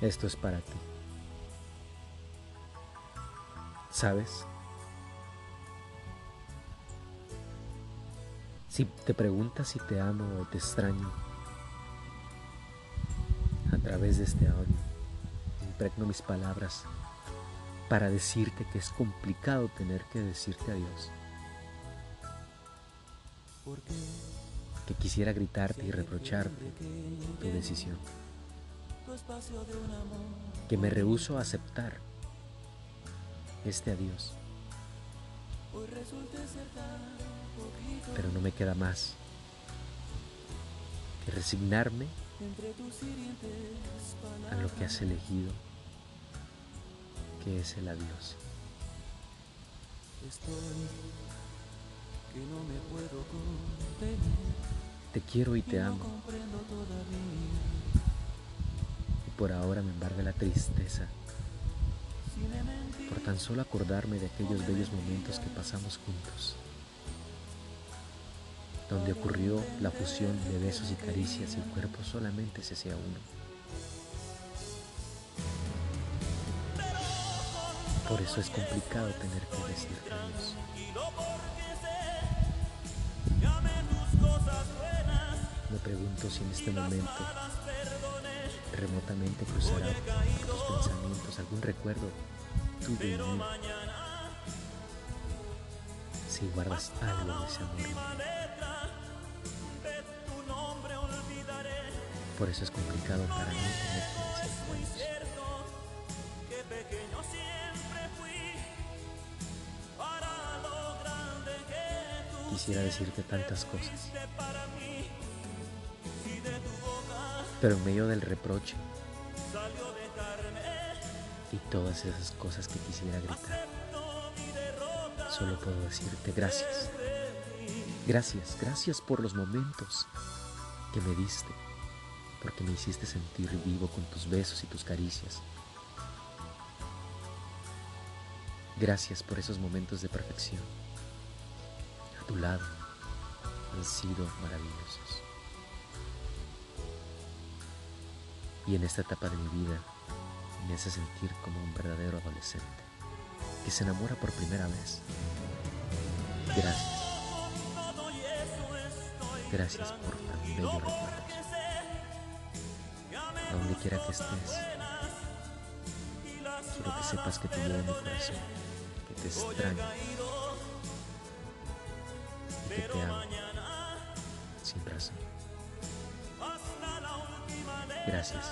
Esto es para ti. ¿Sabes? Si te preguntas si te amo o te extraño, a través de este audio, impregno mis palabras para decirte que es complicado tener que decirte adiós. Que quisiera gritarte y reprocharte tu decisión. Que me rehuso a aceptar este adiós. Pero no me queda más que resignarme a lo que has elegido que es el adiós. Te quiero y te amo. Por ahora me embarga la tristeza por tan solo acordarme de aquellos bellos momentos que pasamos juntos, donde ocurrió la fusión de besos y caricias y el cuerpo solamente se hacía uno. Por eso es complicado tener que decirte adiós. Me pregunto si en este momento remotamente cruzará tus pensamientos algún recuerdo tuyo y mío. Si guardas algo de ese amor. Por eso es complicado para mí tener que decirte adiós. Quisiera decirte tantas cosas. Pero en medio del reproche y todas esas cosas que quisiera gritar, solo puedo decirte gracias. Gracias, gracias por los momentos que me diste, porque me hiciste sentir vivo con tus besos y tus caricias. Gracias por esos momentos de perfección tu lado han sido maravillosos. Y en esta etapa de mi vida me hace sentir como un verdadero adolescente que se enamora por primera vez. Gracias. Gracias por tan bellos recuerdos. A donde quiera que estés, quiero que sepas que te llevo mi corazón, que te extraño que te amo sin razón. Gracias.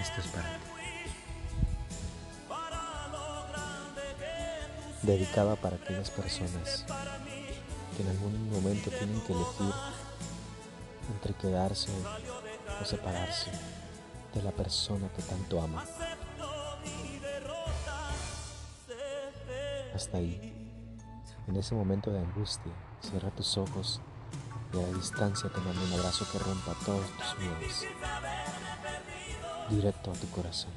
Esto es para ti. Dedicada para aquellas personas que en algún momento tienen que elegir entre quedarse o separarse de la persona que tanto ama. Hasta ahí. En ese momento de angustia, cierra tus ojos y a la distancia te mando un abrazo que rompa todos tus miedos. Directo a tu corazón.